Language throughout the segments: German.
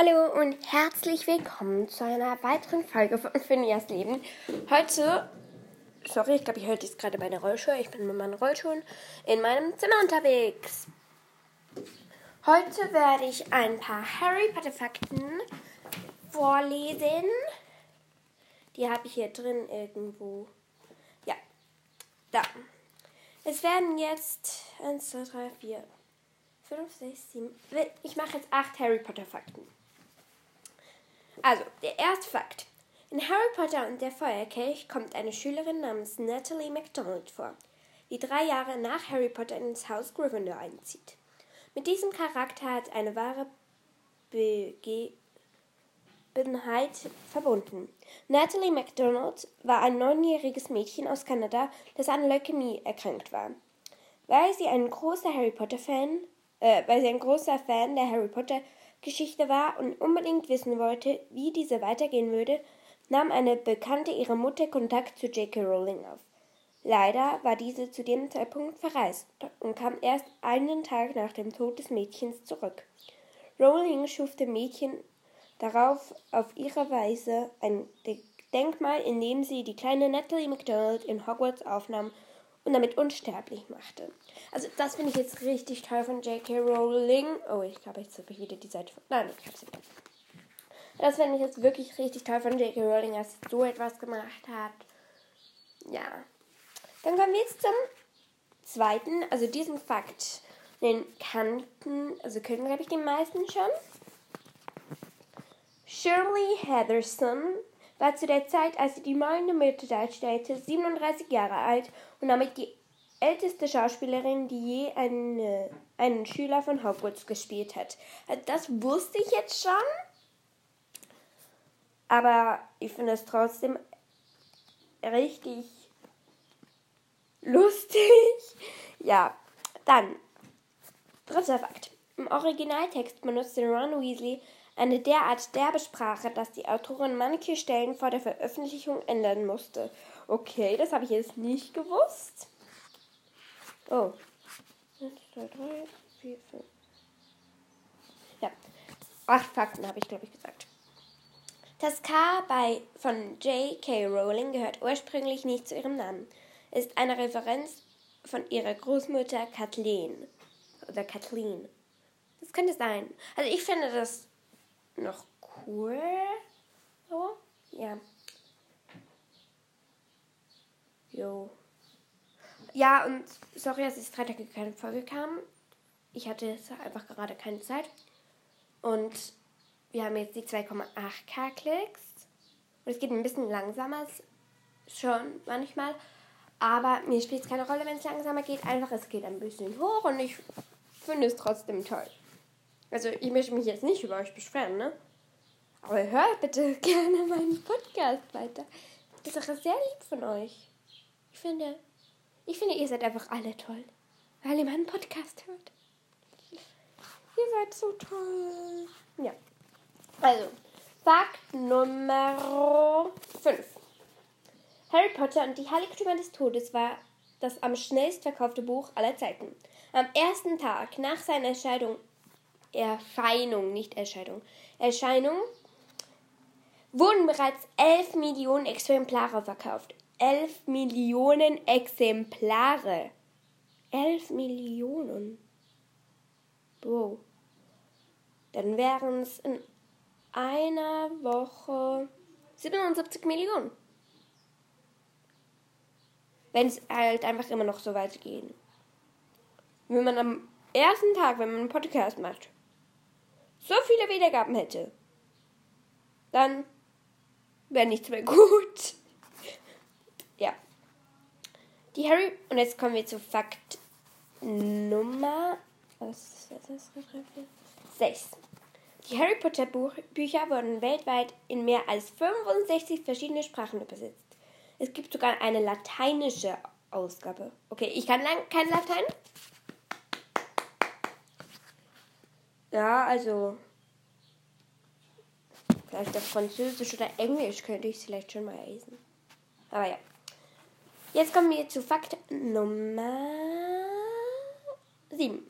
Hallo und herzlich willkommen zu einer weiteren Folge von Phineas Leben. Heute, sorry, ich glaube, ich höre jetzt gerade meine Rollschuhe. Ich bin mit meinen Rollschuhen in meinem Zimmer unterwegs. Heute werde ich ein paar Harry Potter Fakten vorlesen. Die habe ich hier drin irgendwo. Ja, da. Es werden jetzt 1, 2, 3, 4, 5, 6, 7. Ich mache jetzt 8 Harry Potter Fakten. Also, der erste Fakt. In Harry Potter und der Feuerkelch kommt eine Schülerin namens Natalie MacDonald vor, die drei Jahre nach Harry Potter ins Haus Gryffindor einzieht. Mit diesem Charakter hat eine wahre Begebenheit verbunden. Natalie MacDonald war ein neunjähriges Mädchen aus Kanada, das an Leukämie erkrankt war. Weil sie ein großer Harry Potter Fan, äh, weil sie ein großer Fan der Harry Potter Geschichte war und unbedingt wissen wollte, wie diese weitergehen würde, nahm eine Bekannte ihrer Mutter Kontakt zu J.K. Rowling auf. Leider war diese zu dem Zeitpunkt verreist und kam erst einen Tag nach dem Tod des Mädchens zurück. Rowling schuf dem Mädchen darauf auf ihre Weise ein Denkmal, in dem sie die kleine Natalie MacDonald in Hogwarts aufnahm und damit unsterblich machte. Also das finde ich jetzt richtig toll von J.K. Rowling. Oh, ich glaube, jetzt habe ich wieder die Seite von... Nein, ich habe sie wieder. Das finde ich jetzt wirklich richtig toll von J.K. Rowling, dass sie so etwas gemacht hat. Ja. Dann kommen wir jetzt zum zweiten, also diesen Fakt. Den kannten, also können, glaube ich, die meisten schon. Shirley Heatherson war zu der Zeit, als sie die maulende Mitte darstellte, 37 Jahre alt und damit die älteste Schauspielerin, die je eine, einen Schüler von Hogwarts gespielt hat. Also das wusste ich jetzt schon, aber ich finde es trotzdem richtig lustig. Ja, dann dritter Fakt. Im Originaltext benutzte Ron Weasley eine derart derbe Sprache, dass die Autorin manche Stellen vor der Veröffentlichung ändern musste. Okay, das habe ich jetzt nicht gewusst. Oh. 1, 2, 3, 4, 5. Ja. Acht Fakten habe ich, glaube ich, gesagt. Das K bei, von J.K. Rowling gehört ursprünglich nicht zu ihrem Namen. Ist eine Referenz von ihrer Großmutter Kathleen. Oder Kathleen. Das könnte sein. Also ich finde das noch cool. So, ja. Jo. Ja, und sorry, dass es drei Tage keine Folge kam. Ich hatte jetzt einfach gerade keine Zeit. Und wir haben jetzt die 2,8k Klicks. Und es geht ein bisschen langsamer, schon manchmal. Aber mir spielt es keine Rolle, wenn es langsamer geht. Einfach, es geht ein bisschen hoch und ich finde es trotzdem toll. Also ich möchte mich jetzt nicht über euch beschweren, ne? Aber hört bitte gerne meinen Podcast weiter. Das ist auch sehr lieb von euch. Ich finde, ich finde, ihr seid einfach alle toll. Weil ihr meinen Podcast hört. Ihr seid so toll. Ja. Also, Fakt Nummer 5. Harry Potter und die Heiligtümer des Todes war das am schnellst verkaufte Buch aller Zeiten. Am ersten Tag nach seiner Erscheinung Erscheinung, nicht Erscheinung, Erscheinung, wurden bereits 11 Millionen Exemplare verkauft. 11 Millionen Exemplare. 11 Millionen. Wow. Dann wären es in einer Woche 77 Millionen. Wenn es halt einfach immer noch so weit geht. Wenn man am ersten Tag, wenn man einen Podcast macht, so viele Wiedergaben hätte, dann wäre nichts mehr gut. ja. Die Harry. Und jetzt kommen wir zu Fakt Nummer. Was ist das? 6. Die Harry Potter Buch Bücher wurden weltweit in mehr als 65 verschiedene Sprachen übersetzt. Es gibt sogar eine lateinische Ausgabe. Okay, ich kann lang kein Latein. Ja, also. Vielleicht auf Französisch oder Englisch könnte ich es vielleicht schon mal lesen. Aber ja. Jetzt kommen wir zu Fakt Nummer 7.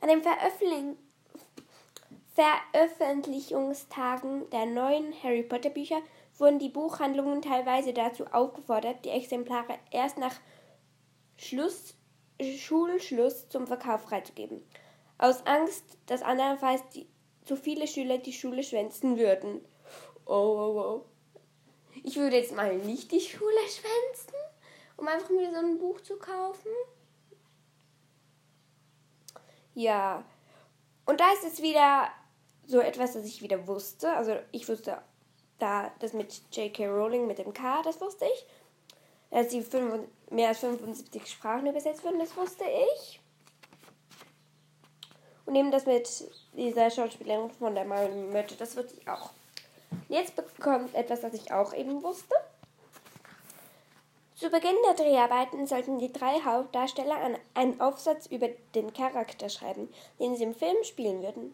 An dem Veröffentlichen Veröffentlichungstagen der neuen Harry Potter Bücher wurden die Buchhandlungen teilweise dazu aufgefordert, die Exemplare erst nach Schluss, Schulschluss zum Verkauf freizugeben. Aus Angst, dass andernfalls die, zu viele Schüler die Schule schwänzen würden. Oh, oh, oh. Ich würde jetzt mal nicht die Schule schwänzen, um einfach mir so ein Buch zu kaufen. Ja. Und da ist es wieder so etwas, das ich wieder wusste. Also ich wusste da das mit J.K. Rowling mit dem K, das wusste ich. Dass die mehr als 75 Sprachen übersetzt wurden, das wusste ich. Und eben das mit dieser Schauspielerin von der Marilyn Mötte, das wusste ich auch. Jetzt bekommt etwas, das ich auch eben wusste. Zu Beginn der Dreharbeiten sollten die drei Hauptdarsteller einen Aufsatz über den Charakter schreiben, den sie im Film spielen würden.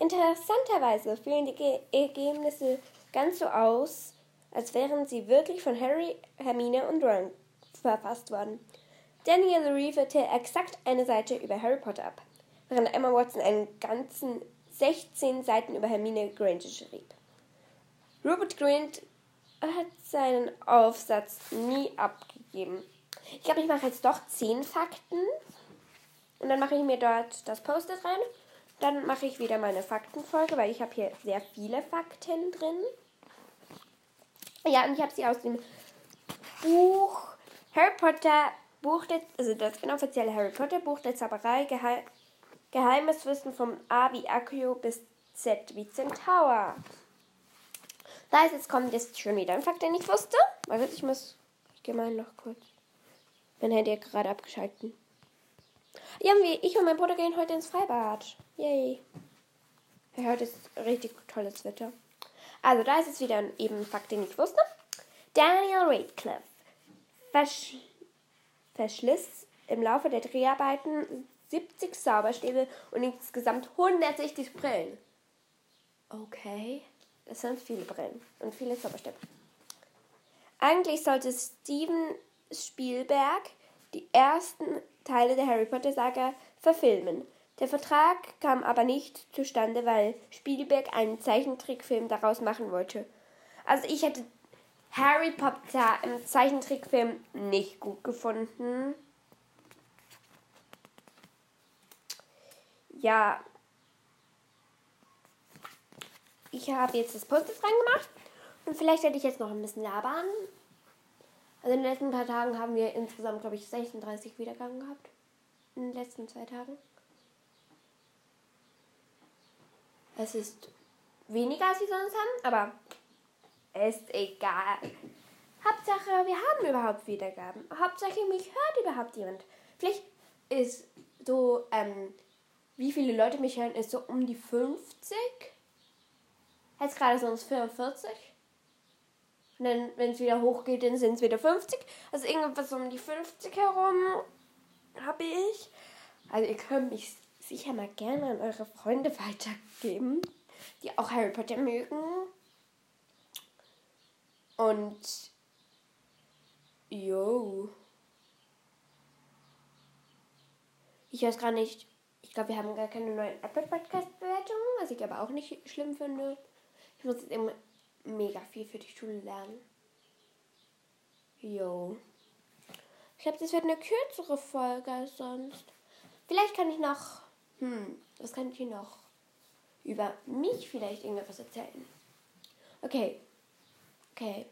Interessanterweise fielen die Ergebnisse ganz so aus, als wären sie wirklich von Harry, Hermine und Ron verfasst worden. Daniel lieferte exakt eine Seite über Harry Potter ab, während Emma Watson einen ganzen 16 Seiten über Hermine Granger schrieb. Rupert Grint hat seinen Aufsatz nie abgegeben. Ich glaube, ich mache jetzt doch 10 Fakten und dann mache ich mir dort das Post-it rein. Dann mache ich wieder meine Faktenfolge, weil ich habe hier sehr viele Fakten drin. Ja, und ich habe sie aus dem Buch Harry Potter, Buch der, also das inoffizielle Harry Potter Buch der Zauberei, Geheim, Geheimes Wissen vom A wie Accio bis Z wie Centaur. Da ist jetzt kommt jetzt schon wieder ein Fakt, den ich wusste. Warte, ich muss, ich gehe mal noch kurz. Mein Handy hat gerade abgeschalten. Ja, ich und mein Bruder gehen heute ins Freibad. Yay. Ja, heute ist richtig tolles Wetter. Also, da ist es wieder ein eben Fakt, den ich wusste. Daniel Radcliffe versch verschliss im Laufe der Dreharbeiten 70 Zauberstäbe und insgesamt 160 Brillen. Okay, das sind viele Brillen und viele Zauberstäbe. Eigentlich sollte Steven Spielberg die ersten Teile der Harry Potter Saga verfilmen. Der Vertrag kam aber nicht zustande, weil Spielberg einen Zeichentrickfilm daraus machen wollte. Also ich hätte Harry Potter im Zeichentrickfilm nicht gut gefunden. Ja. Ich habe jetzt das Post-it reingemacht. Und vielleicht hätte ich jetzt noch ein bisschen labern. Also in den letzten paar Tagen haben wir insgesamt, glaube ich, 36 Wiedergaben gehabt. In den letzten zwei Tagen. Es ist weniger, als sie sonst haben, aber ist egal. Hauptsache, wir haben überhaupt Wiedergaben. Hauptsache, mich hört überhaupt jemand. Vielleicht ist so, ähm, wie viele Leute mich hören, ist so um die 50. Jetzt gerade sonst 45. Und dann, wenn es wieder hochgeht, dann sind es wieder 50. Also irgendwas um die 50 herum habe ich. Also ihr könnt mich sicher mal gerne an eure Freunde weitergeben, die auch Harry Potter mögen. Und yo. Ich weiß gar nicht. Ich glaube, wir haben gar keine neuen Apple Podcast Bewertungen, was ich aber auch nicht schlimm finde. Ich muss jetzt immer mega viel für die Schule lernen. Yo. Ich glaube, das wird eine kürzere Folge als sonst. Vielleicht kann ich noch hm, was kann ich noch über mich vielleicht irgendetwas erzählen? Okay. Okay.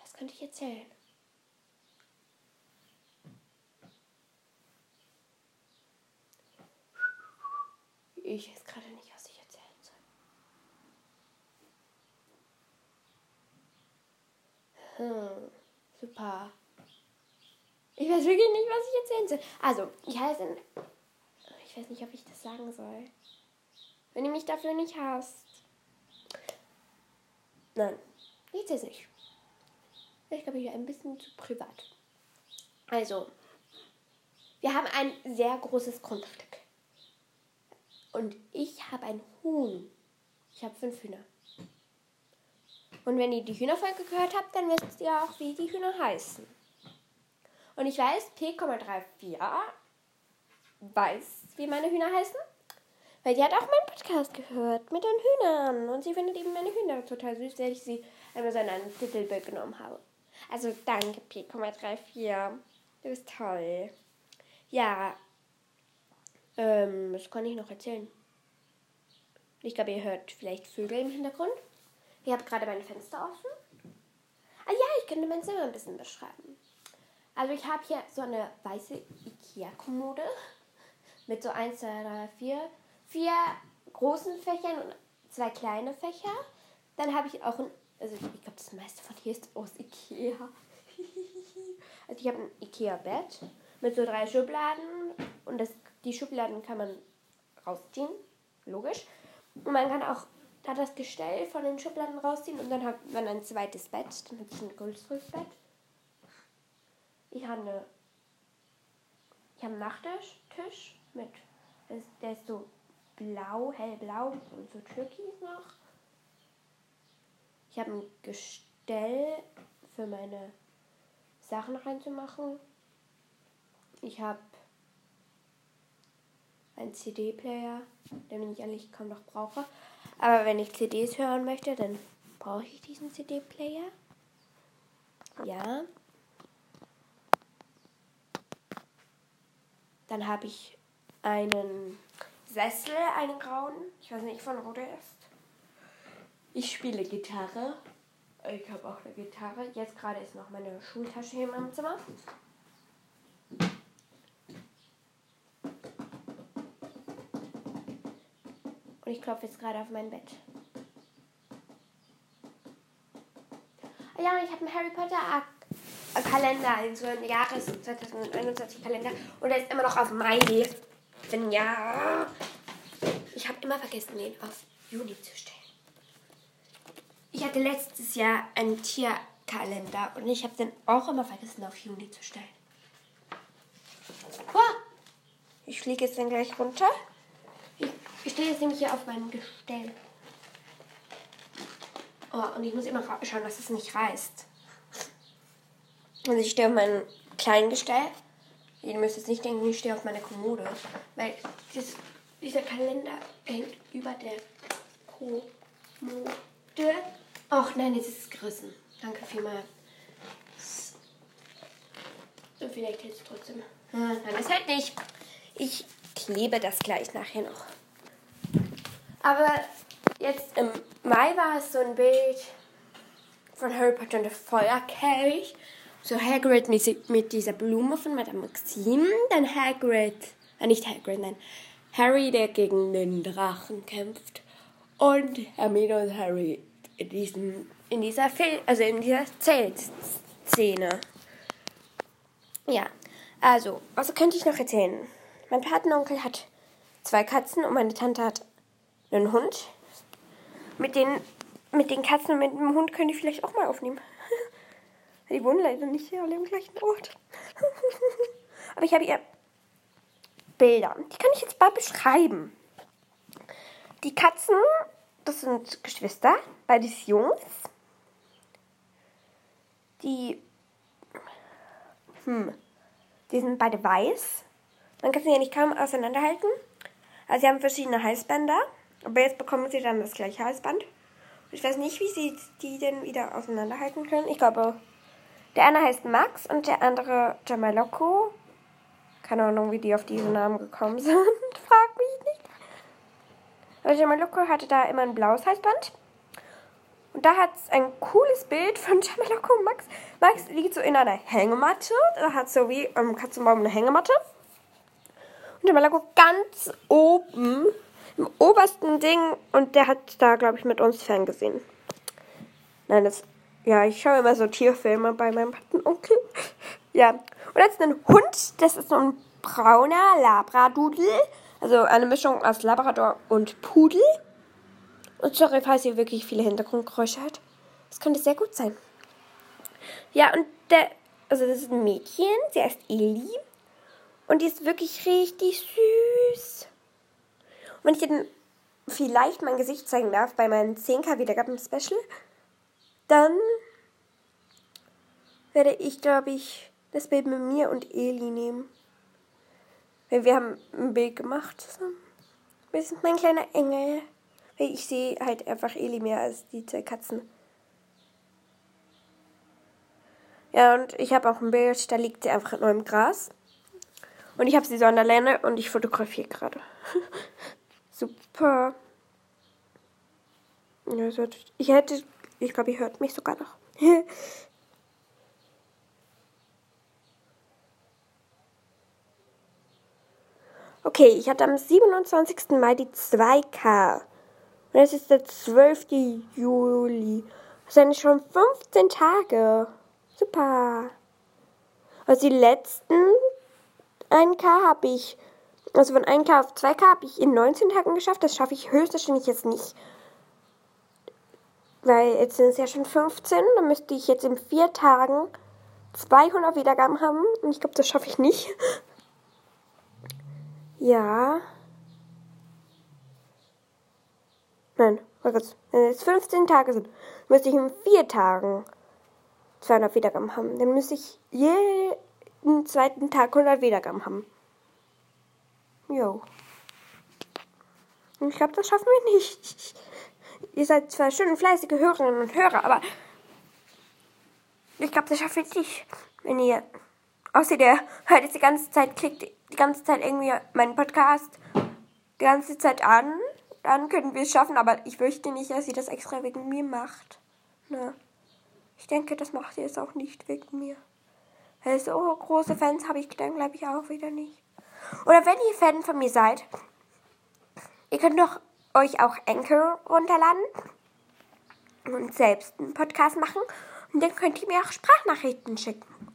Was könnte ich erzählen? Ich weiß gerade nicht, was ich erzählen soll. Hm, super. Ich weiß wirklich nicht, was ich erzählen soll. Also, ich heiße. Ich weiß nicht, ob ich das sagen soll. Wenn ihr mich dafür nicht hasst. Nein, ich erzähl's nicht. Ich glaube, hier ein bisschen zu privat. Also, wir haben ein sehr großes Grundstück. Und ich habe ein Huhn. Ich habe fünf Hühner. Und wenn ihr die Hühnerfolge gehört habt, dann wisst ihr auch, wie die Hühner heißen. Und ich weiß, P,34, weiß, wie meine Hühner heißen. Weil die hat auch meinen Podcast gehört mit den Hühnern. Und sie findet eben meine Hühner total süß, weil ich sie einmal so in ein Titelbild genommen habe. Also danke, P,34. Du bist toll. Ja. Ähm, was kann ich noch erzählen? Ich glaube, ihr hört vielleicht Vögel im Hintergrund. Ich habe gerade meine Fenster offen. Ah ja, ich könnte mein Zimmer ein bisschen beschreiben. Also ich habe hier so eine weiße Ikea-Kommode mit so 1, 2, 3, 4, vier großen Fächern und zwei kleine Fächer. Dann habe ich auch ein, also ich glaube, das meiste von hier ist aus Ikea. also ich habe ein Ikea-Bett mit so drei Schubladen und das, die Schubladen kann man rausziehen, logisch. Und man kann auch da das Gestell von den Schubladen rausziehen und dann hat man ein zweites Bett. Dann habe ich ein größeres Bett. Ich habe eine, ich einen Nachttisch mit, der ist so blau, hellblau und so türkis noch. Ich habe ein Gestell für meine Sachen reinzumachen. Ich habe einen CD-Player, den ich eigentlich kaum noch brauche. Aber wenn ich CDs hören möchte, dann brauche ich diesen CD-Player. Ja. Dann habe ich einen Sessel, einen grauen. Ich weiß nicht, von wo der ist. Ich spiele Gitarre. Ich habe auch eine Gitarre. Jetzt gerade ist noch meine Schultasche hier in meinem Zimmer. Ich klopfe jetzt gerade auf mein Bett. Ah ja, ich habe einen Harry Potter Kalender, also einen Jahres 2021 Kalender. Und der ist immer noch auf Mai. Wenn ja. Ich habe immer vergessen, den auf Juni zu stellen. Ich hatte letztes Jahr einen Tierkalender und ich habe den auch immer vergessen, auf Juni zu stellen. Ich fliege jetzt dann gleich runter. Ich, stehe jetzt nämlich hier auf meinem Gestell. Oh, und ich muss immer schauen, dass es nicht reißt. Also ich stehe auf meinem kleinen Gestell. Ihr müsst jetzt nicht denken, ich stehe auf meiner Kommode. Weil das, dieser Kalender hängt über der Kommode. Ach nein, jetzt ist es gerissen. Danke vielmals. So, vielleicht hält es trotzdem. Hm, nein, es hält nicht. Ich klebe das gleich nachher noch. Aber jetzt im Mai war es so ein Bild von Harry Potter und der Feuerkelch. So Hagrid mit dieser Blume von Madame Maxime. Dann Hagrid, äh nicht Hagrid, nein. Harry, der gegen den Drachen kämpft. Und Hermine und Harry in, diesem, in dieser Film, also in dieser Zeltszene. Ja, also, was könnte ich noch erzählen? Mein Patenonkel hat zwei Katzen und meine Tante hat einen Hund. Mit den, mit den Katzen und mit dem Hund könnte ich vielleicht auch mal aufnehmen. Die wohnen leider nicht hier alle im gleichen Ort. Aber ich habe ihr Bilder. Die kann ich jetzt mal beschreiben. Die Katzen, das sind Geschwister, beides Jungs. Die, hm, die sind beide weiß. Man kann sie ja nicht kaum auseinanderhalten. Also sie haben verschiedene Halsbänder. Aber jetzt bekommen sie dann das gleiche Halsband. Ich weiß nicht, wie sie die denn wieder auseinanderhalten können. Ich glaube, der eine heißt Max und der andere Jamaloko. Keine Ahnung, wie die auf diesen Namen gekommen sind. Frag mich nicht. Aber Jamaloko hatte da immer ein blaues Halsband. Und da hat es ein cooles Bild von Jamaloko und Max. Max liegt so in einer Hängematte. Er hat so wie am Katzenbaum eine Hängematte. Und Jamaloko ganz oben im obersten Ding. Und der hat da, glaube ich, mit uns ferngesehen. Nein, das ja, ich schaue immer so Tierfilme bei meinem Patenonkel. ja. Und jetzt ein Hund. Das ist so ein brauner Labradudel. Also eine Mischung aus Labrador und Pudel. Und sorry, falls ihr wirklich viele Hintergrundgeräusche hört. Das könnte sehr gut sein. Ja, und der, also das ist ein Mädchen. Sie heißt Eli. Und die ist wirklich richtig süß. Wenn ich dann vielleicht mein Gesicht zeigen darf bei meinem 10k Wiedergaben-Special, dann werde ich, glaube ich, das Bild mit mir und Eli nehmen. Wir haben ein Bild gemacht zusammen. Das ist mein kleiner Engel. Ich sehe halt einfach Eli mehr als die zwei Katzen. Ja, und ich habe auch ein Bild, da liegt sie einfach nur im Gras. Und ich habe sie so an der Leine und ich fotografiere gerade. Super. Ich hätte, ich glaube, ihr hört mich sogar noch. okay, ich hatte am 27. Mai die 2K. Und es ist der 12. Juli. Das sind schon 15 Tage. Super. Also die letzten 1K habe ich, also von 1K auf 2K habe ich in 19 Tagen geschafft. Das schaffe ich höchstwahrscheinlich jetzt nicht. Weil jetzt sind es ja schon 15. Dann müsste ich jetzt in 4 Tagen 200 Wiedergaben haben. Und ich glaube, das schaffe ich nicht. ja. Nein, oh Gott. Wenn es 15 Tage sind, müsste ich in 4 Tagen 200 Wiedergaben haben. Dann müsste ich jeden zweiten Tag 100 Wiedergaben haben. Jo. Und ich glaube, das schaffen wir nicht. Ihr seid zwar schön fleißige Hörerinnen und Hörer, aber ich glaube, das schafft ihr nicht. Wenn ihr, außer ihr hört jetzt die ganze Zeit, klickt die ganze Zeit irgendwie meinen Podcast die ganze Zeit an, dann können wir es schaffen, aber ich fürchte nicht, dass ihr das extra wegen mir macht. Ne? Ich denke, das macht ihr es auch nicht wegen mir. Weil so große Fans habe ich dann, glaube ich, auch wieder nicht. Oder wenn ihr Fan von mir seid, ihr könnt doch euch auch Anchor runterladen und selbst einen Podcast machen. Und dann könnt ihr mir auch Sprachnachrichten schicken.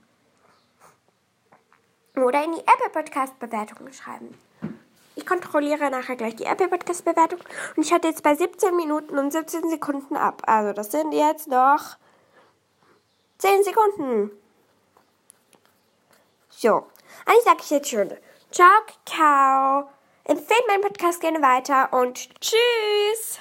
Oder in die Apple Podcast Bewertung schreiben. Ich kontrolliere nachher gleich die Apple Podcast Bewertung. Und ich hatte jetzt bei 17 Minuten und 17 Sekunden ab. Also das sind jetzt noch 10 Sekunden. So. Eigentlich sage ich jetzt schon. Ciao, ciao. Empfehlt meinen Podcast gerne weiter und tschüss.